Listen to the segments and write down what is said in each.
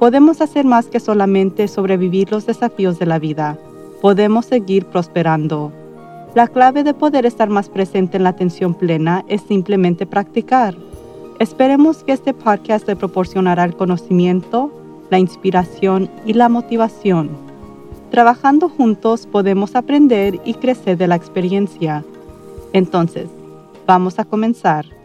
podemos hacer más que solamente sobrevivir los desafíos de la vida. Podemos seguir prosperando. La clave de poder estar más presente en la atención plena es simplemente practicar. Esperemos que este podcast le proporcionará el conocimiento, la inspiración y la motivación. Trabajando juntos podemos aprender y crecer de la experiencia. Entonces, vamos a comenzar.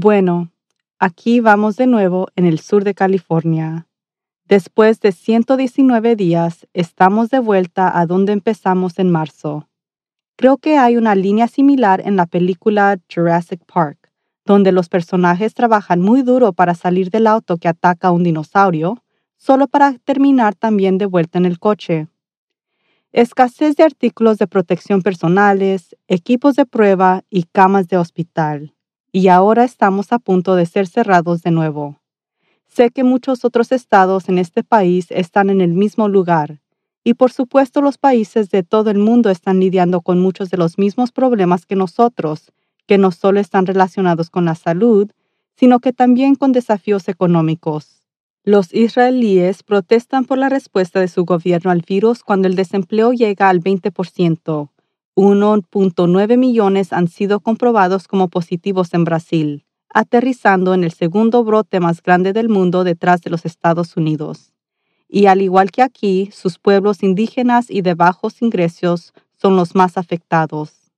Bueno, aquí vamos de nuevo en el sur de California. Después de 119 días, estamos de vuelta a donde empezamos en marzo. Creo que hay una línea similar en la película Jurassic Park, donde los personajes trabajan muy duro para salir del auto que ataca a un dinosaurio, solo para terminar también de vuelta en el coche. Escasez de artículos de protección personales, equipos de prueba y camas de hospital y ahora estamos a punto de ser cerrados de nuevo. Sé que muchos otros estados en este país están en el mismo lugar, y por supuesto los países de todo el mundo están lidiando con muchos de los mismos problemas que nosotros, que no solo están relacionados con la salud, sino que también con desafíos económicos. Los israelíes protestan por la respuesta de su gobierno al virus cuando el desempleo llega al 20%, 1.9 millones han sido comprobados como positivos en Brasil, aterrizando en el segundo brote más grande del mundo detrás de los Estados Unidos. Y al igual que aquí, sus pueblos indígenas y de bajos ingresos son los más afectados.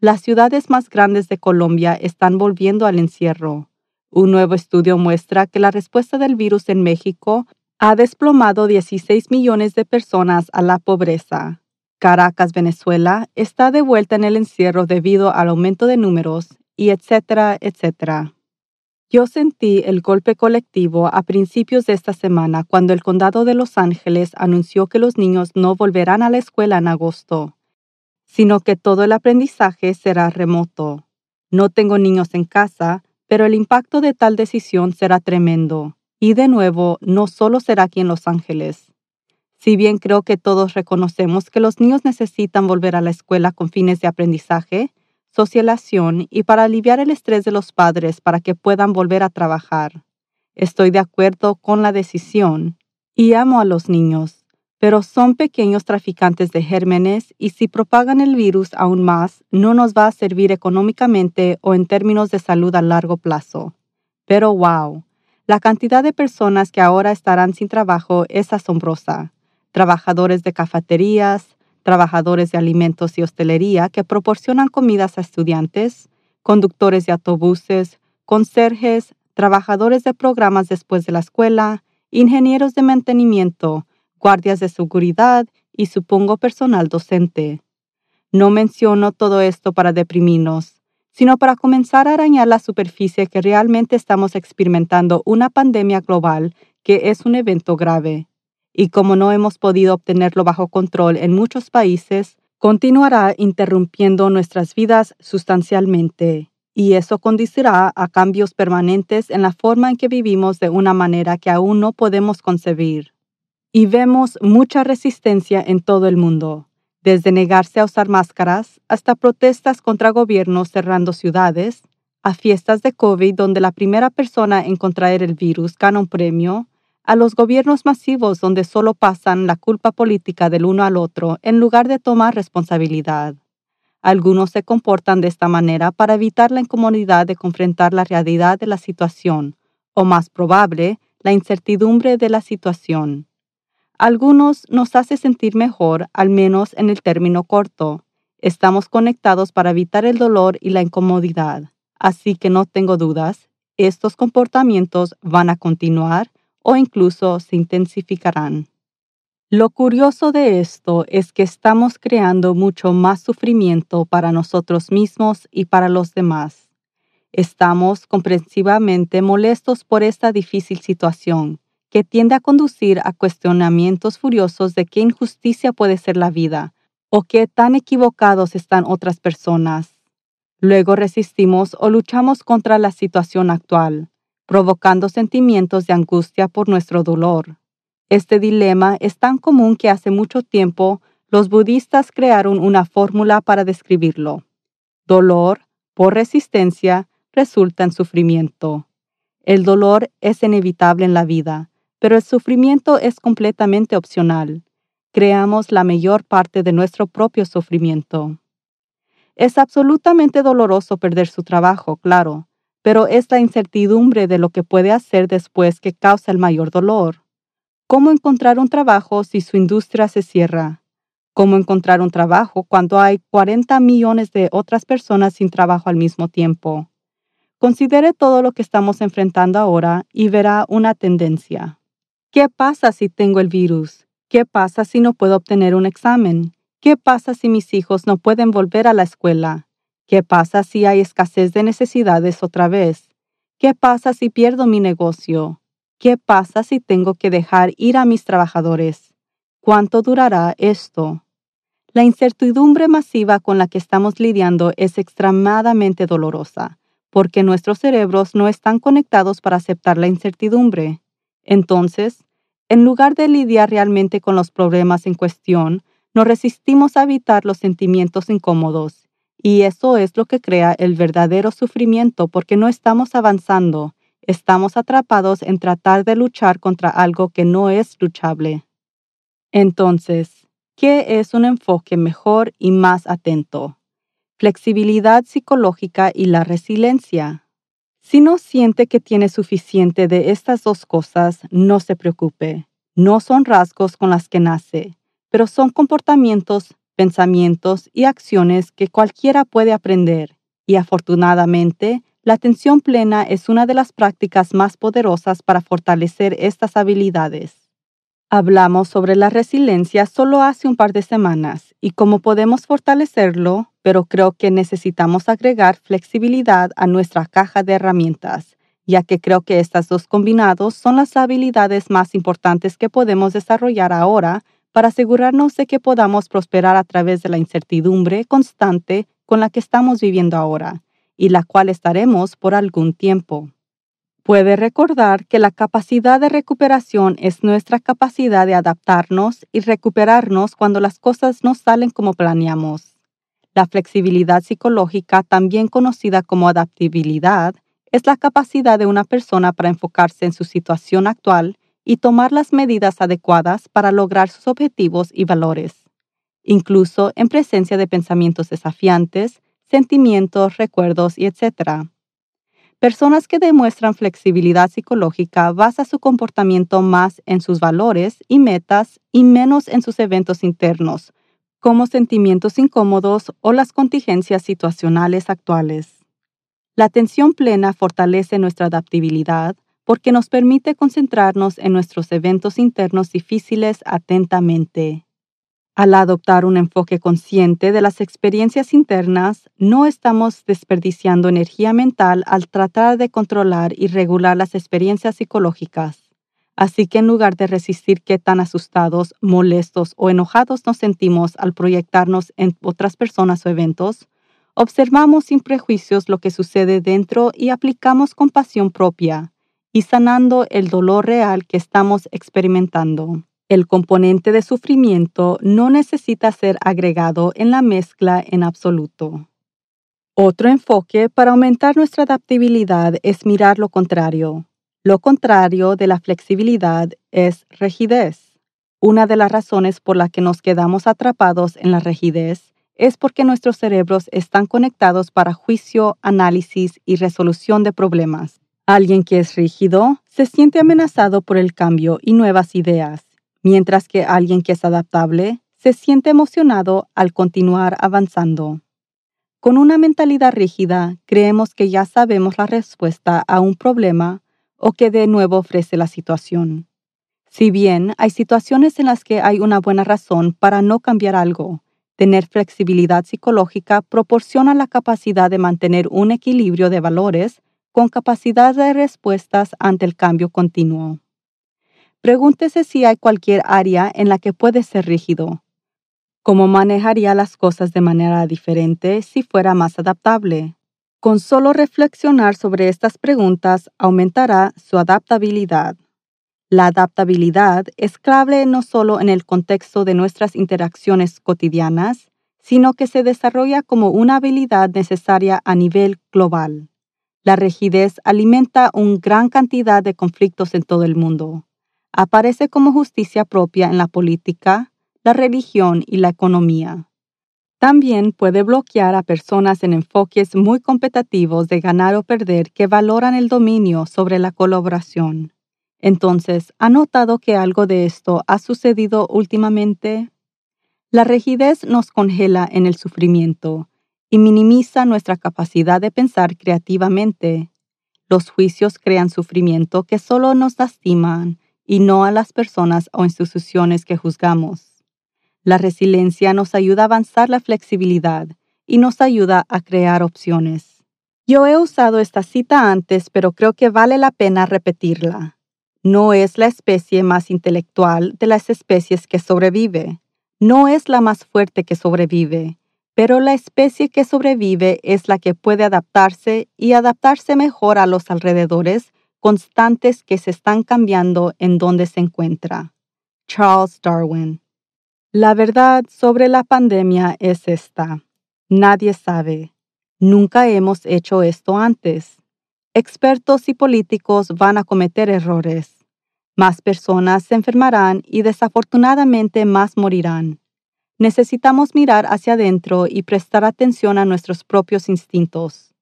Las ciudades más grandes de Colombia están volviendo al encierro. Un nuevo estudio muestra que la respuesta del virus en México ha desplomado 16 millones de personas a la pobreza, Caracas, Venezuela, está de vuelta en el encierro debido al aumento de números y etcétera, etcétera. Yo sentí el golpe colectivo a principios de esta semana cuando el condado de Los Ángeles anunció que los niños no volverán a la escuela en agosto, sino que todo el aprendizaje será remoto. No tengo niños en casa, pero el impacto de tal decisión será tremendo. Y de nuevo, no solo será aquí en Los Ángeles. Si bien creo que todos reconocemos que los niños necesitan volver a la escuela con fines de aprendizaje, socialización y para aliviar el estrés de los padres para que puedan volver a trabajar. Estoy de acuerdo con la decisión y amo a los niños, pero son pequeños traficantes de gérmenes y si propagan el virus aún más, no nos va a servir económicamente o en términos de salud a largo plazo. Pero wow, la cantidad de personas que ahora estarán sin trabajo es asombrosa trabajadores de cafeterías, trabajadores de alimentos y hostelería que proporcionan comidas a estudiantes, conductores de autobuses, conserjes, trabajadores de programas después de la escuela, ingenieros de mantenimiento, guardias de seguridad y supongo personal docente. No menciono todo esto para deprimirnos, sino para comenzar a arañar la superficie que realmente estamos experimentando una pandemia global que es un evento grave y como no hemos podido obtenerlo bajo control en muchos países, continuará interrumpiendo nuestras vidas sustancialmente, y eso conducirá a cambios permanentes en la forma en que vivimos de una manera que aún no podemos concebir. Y vemos mucha resistencia en todo el mundo, desde negarse a usar máscaras hasta protestas contra gobiernos cerrando ciudades, a fiestas de COVID donde la primera persona en contraer el virus gana un premio, a los gobiernos masivos donde solo pasan la culpa política del uno al otro en lugar de tomar responsabilidad. Algunos se comportan de esta manera para evitar la incomodidad de confrontar la realidad de la situación, o más probable, la incertidumbre de la situación. Algunos nos hace sentir mejor, al menos en el término corto. Estamos conectados para evitar el dolor y la incomodidad. Así que no tengo dudas, estos comportamientos van a continuar o incluso se intensificarán. Lo curioso de esto es que estamos creando mucho más sufrimiento para nosotros mismos y para los demás. Estamos comprensivamente molestos por esta difícil situación, que tiende a conducir a cuestionamientos furiosos de qué injusticia puede ser la vida o qué tan equivocados están otras personas. Luego resistimos o luchamos contra la situación actual, provocando sentimientos de angustia por nuestro dolor. Este dilema es tan común que hace mucho tiempo los budistas crearon una fórmula para describirlo. Dolor por resistencia resulta en sufrimiento. El dolor es inevitable en la vida, pero el sufrimiento es completamente opcional. Creamos la mayor parte de nuestro propio sufrimiento. Es absolutamente doloroso perder su trabajo, claro, pero es la incertidumbre de lo que puede hacer después que causa el mayor dolor. ¿Cómo encontrar un trabajo si su industria se cierra? ¿Cómo encontrar un trabajo cuando hay 40 millones de otras personas sin trabajo al mismo tiempo? Considere todo lo que estamos enfrentando ahora y verá una tendencia. ¿Qué pasa si tengo el virus? ¿Qué pasa si no puedo obtener un examen? ¿Qué pasa si mis hijos no pueden volver a la escuela? ¿Qué pasa si hay escasez de necesidades otra vez? ¿Qué pasa si pierdo mi negocio? ¿Qué pasa si tengo que dejar ir a mis trabajadores? ¿Cuánto durará esto? La incertidumbre masiva con la que estamos lidiando es extremadamente dolorosa, porque nuestros cerebros no están conectados para aceptar la incertidumbre. Entonces, en lugar de lidiar realmente con los problemas en cuestión, nos resistimos a evitar los sentimientos incómodos, y eso es lo que crea el verdadero sufrimiento porque no estamos avanzando, estamos atrapados en tratar de luchar contra algo que no es luchable. Entonces, ¿qué es un enfoque mejor y más atento? Flexibilidad psicológica y la resiliencia. Si no siente que tiene suficiente de estas dos cosas, no se preocupe. No son rasgos con las que nace, pero son comportamientos, pensamientos y acciones que cualquiera puede aprender. Y afortunadamente, la atención plena es una de las prácticas más poderosas para fortalecer estas habilidades. Hablamos sobre la resiliencia solo hace un par de semanas y cómo podemos fortalecerlo, pero creo que necesitamos agregar flexibilidad a nuestra caja de herramientas, ya que creo que estas dos combinados son las habilidades más importantes que podemos desarrollar ahora para asegurarnos de que podamos prosperar a través de la incertidumbre constante con la que estamos viviendo ahora y la cual estaremos por algún tiempo. Puede recordar que la capacidad de recuperación es nuestra capacidad de adaptarnos y recuperarnos cuando las cosas no salen como planeamos. La flexibilidad psicológica, también conocida como adaptabilidad, es la capacidad de una persona para enfocarse en su situación actual y tomar las medidas adecuadas para lograr sus objetivos y valores, incluso en presencia de pensamientos desafiantes, sentimientos, recuerdos etc. Personas que demuestran flexibilidad psicológica basan su comportamiento más en sus valores y metas y menos en sus eventos internos, como sentimientos incómodos o las contingencias situacionales actuales. La atención plena fortalece nuestra adaptabilidad porque nos permite concentrarnos en nuestros eventos internos difíciles atentamente. Al adoptar un enfoque consciente de las experiencias internas, no estamos desperdiciando energía mental al tratar de controlar y regular las experiencias psicológicas. Así que en lugar de resistir qué tan asustados, molestos o enojados nos sentimos al proyectarnos en otras personas o eventos, observamos sin prejuicios lo que sucede dentro y aplicamos compasión propia, y sanando el dolor real que estamos experimentando. El componente de sufrimiento no necesita ser agregado en la mezcla en absoluto. Otro enfoque para aumentar nuestra adaptabilidad es mirar lo contrario. Lo contrario de la flexibilidad es rigidez. Una de las razones por la que nos quedamos atrapados en la rigidez es porque nuestros cerebros están conectados para juicio, análisis y resolución de problemas. Alguien que es rígido se siente amenazado por el cambio y nuevas ideas mientras que alguien que es adaptable se siente emocionado al continuar avanzando. Con una mentalidad rígida, creemos que ya sabemos la respuesta a un problema o que de nuevo ofrece la situación. Si bien hay situaciones en las que hay una buena razón para no cambiar algo, Tener flexibilidad psicológica proporciona la capacidad de mantener un equilibrio de valores con capacidad de respuestas ante el cambio continuo. Pregúntese si hay cualquier área en la que puede ser rígido. ¿Cómo manejaría las cosas de manera diferente si fuera más adaptable? Con solo reflexionar sobre estas preguntas aumentará su adaptabilidad. La adaptabilidad es clave no solo en el contexto de nuestras interacciones cotidianas, sino que se desarrolla como una habilidad necesaria a nivel global. La rigidez alimenta una gran cantidad de conflictos en todo el mundo. Aparece como justicia propia en la política, la religión y la economía. También puede bloquear a personas en enfoques muy competitivos de ganar o perder que valoran el dominio sobre la colaboración. Entonces, ¿ha notado que algo de esto ha sucedido últimamente? La rigidez nos congela en el sufrimiento y minimiza nuestra capacidad de pensar creativamente. Los juicios crean sufrimiento que solo nos lastiman y no a las personas o instituciones que juzgamos. La resiliencia nos ayuda a avanzar la flexibilidad y nos ayuda a crear opciones. Yo he usado esta cita antes, pero creo que vale la pena repetirla no es la especie más intelectual de las especies que sobrevive, no es la más fuerte que sobrevive, pero la especie que sobrevive es la que puede adaptarse y adaptarse mejor a los alrededores constantes que se están cambiando en donde se encuentra. Charles Darwin. La verdad sobre la pandemia es esta. Nadie sabe. Nunca hemos hecho esto antes. Expertos y políticos van a cometer errores más personas se enfermarán y desafortunadamente más morirán. Necesitamos mirar hacia adentro y prestar atención a nuestros propios instintos.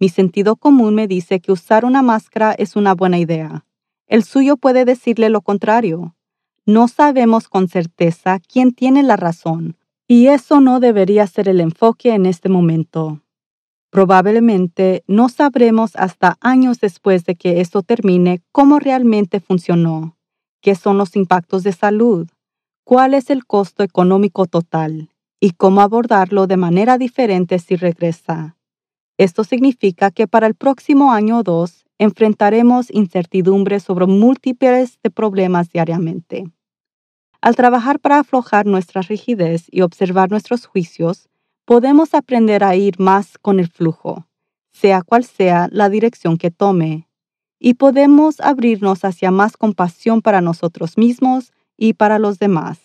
Mi sentido común me dice que usar una máscara es una buena idea. El suyo puede decirle lo contrario. No sabemos con certeza quién tiene la razón, y eso no debería ser el enfoque en este momento. Probablemente no sabremos hasta años después de que esto termine cómo realmente funcionó, qué son los impactos de salud, cuál es el costo económico total y cómo abordarlo de manera diferente si regresa. Esto significa que para el próximo año o dos enfrentaremos incertidumbre sobre múltiples de problemas diariamente. Al trabajar para aflojar nuestra rigidez y observar nuestros juicios, podemos aprender a ir más con el flujo, sea cual sea la dirección que tome, y podemos abrirnos hacia más compasión para nosotros mismos y para los demás.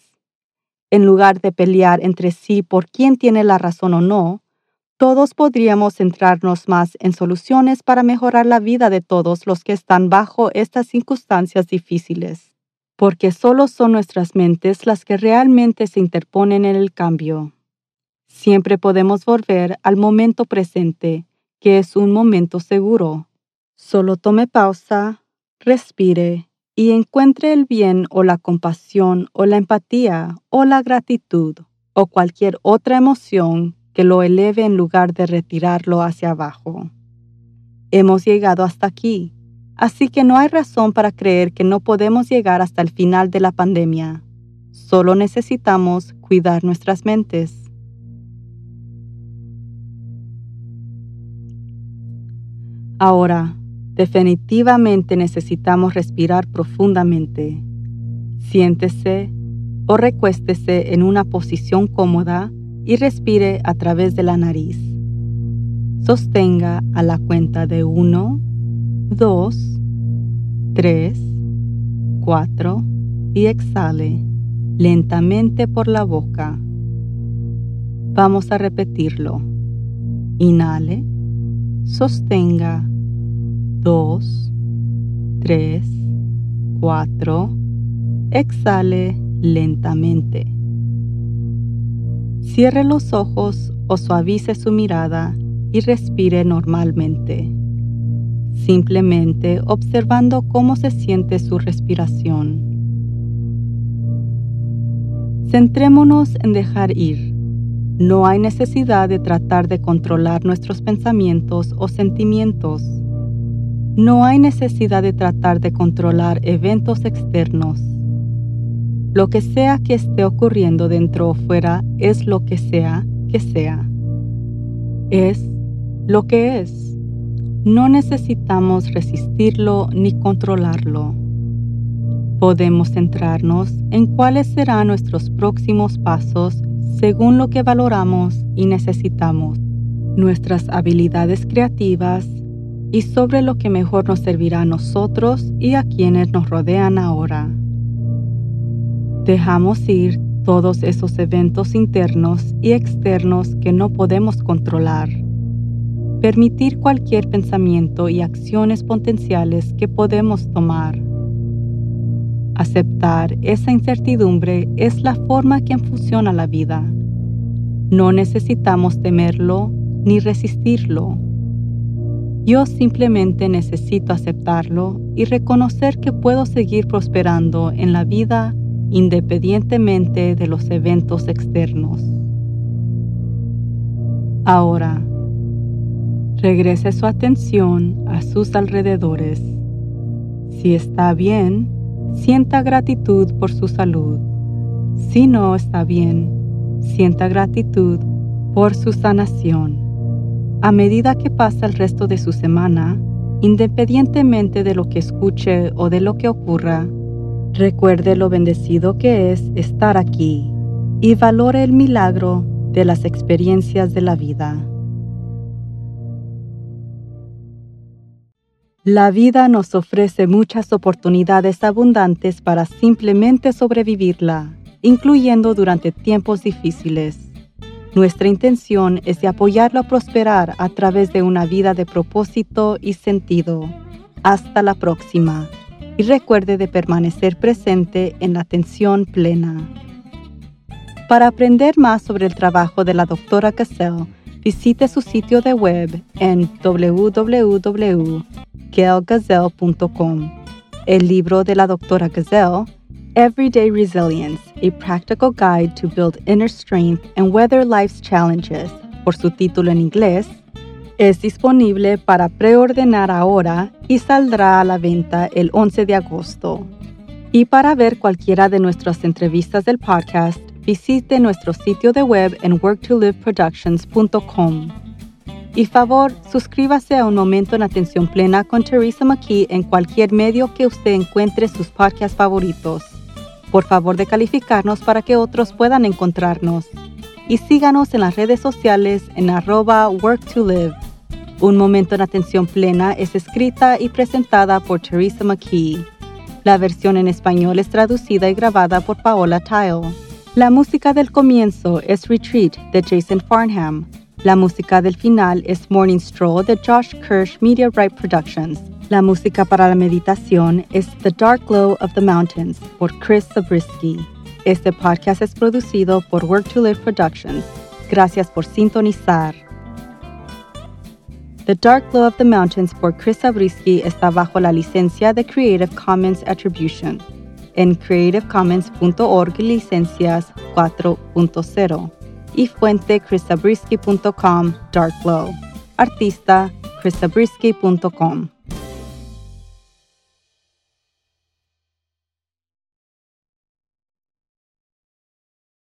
En lugar de pelear entre sí por quién tiene la razón o no, todos podríamos centrarnos más en soluciones para mejorar la vida de todos los que están bajo estas circunstancias difíciles, porque solo son nuestras mentes las que realmente se interponen en el cambio. Siempre podemos volver al momento presente, que es un momento seguro. Solo tome pausa, respire y encuentre el bien o la compasión o la empatía o la gratitud o cualquier otra emoción que lo eleve en lugar de retirarlo hacia abajo. Hemos llegado hasta aquí, así que no hay razón para creer que no podemos llegar hasta el final de la pandemia. Solo necesitamos cuidar nuestras mentes. Ahora, definitivamente necesitamos respirar profundamente. Siéntese o recuéstese en una posición cómoda y respire a través de la nariz. Sostenga a la cuenta de 1, 2, 3, 4 y exhale lentamente por la boca. Vamos a repetirlo. Inhale sostenga 2, 3, 4, exhale lentamente. Cierre los ojos o suavice su mirada y respire normalmente, simplemente observando cómo se siente su respiración. Centrémonos en dejar ir no hay necesidad de tratar de controlar nuestros pensamientos o sentimientos. No hay necesidad de tratar de controlar eventos externos. Lo que sea que esté ocurriendo dentro o fuera es lo que sea que sea. Es lo que es. No necesitamos resistirlo ni controlarlo. Podemos centrarnos en cuáles serán nuestros próximos pasos según lo que valoramos y necesitamos, nuestras habilidades creativas y sobre lo que mejor nos servirá a nosotros y a quienes nos rodean ahora. Dejamos ir todos esos eventos internos y externos que no podemos controlar. Permitir cualquier pensamiento y acciones potenciales que podemos tomar. Aceptar esa incertidumbre es la forma que funciona la vida. No necesitamos temerlo ni resistirlo. Yo simplemente necesito aceptarlo y reconocer que puedo seguir prosperando en la vida independientemente de los eventos externos. Ahora, regrese su atención a sus alrededores. Si está bien, sienta gratitud por su salud. Si no está bien, sienta gratitud por su sanación. A medida que pasa el resto de su semana, independientemente de lo que escuche o de lo que ocurra, Recuerde lo bendecido que es estar aquí y valore el milagro de las experiencias de la vida. La vida nos ofrece muchas oportunidades abundantes para simplemente sobrevivirla, incluyendo durante tiempos difíciles. Nuestra intención es de apoyarlo a prosperar a través de una vida de propósito y sentido. Hasta la próxima y recuerde de permanecer presente en la atención plena. Para aprender más sobre el trabajo de la doctora Gazelle, visite su sitio de web en www.gailgazelle.com. El libro de la doctora Gazelle, Everyday Resilience, A Practical Guide to Build Inner Strength and Weather Life's Challenges, por su título en inglés, es disponible para preordenar ahora y saldrá a la venta el 11 de agosto. Y para ver cualquiera de nuestras entrevistas del podcast, visite nuestro sitio de web en worktoliveproductions.com. Y favor, suscríbase a Un Momento en Atención Plena con Teresa McKee en cualquier medio que usted encuentre sus podcasts favoritos. Por favor de calificarnos para que otros puedan encontrarnos. Y síganos en las redes sociales en arroba worktolive. Un momento en atención plena es escrita y presentada por Teresa McKee. La versión en español es traducida y grabada por Paola Tile. La música del comienzo es Retreat de Jason Farnham. La música del final es Morning Stroll de Josh Kirsch Media Right Productions. La música para la meditación es The Dark Glow of the Mountains por Chris Zabriskie. Este podcast es producido por Work to Live Productions. Gracias por sintonizar. The Dark Glow of the Mountains por Chris Zabriskie está bajo la licencia de Creative Commons Attribution en creativecommons.org licencias 4.0 y fuente chriszabriskie.com Dark Glow. Artista chriszabriskie.com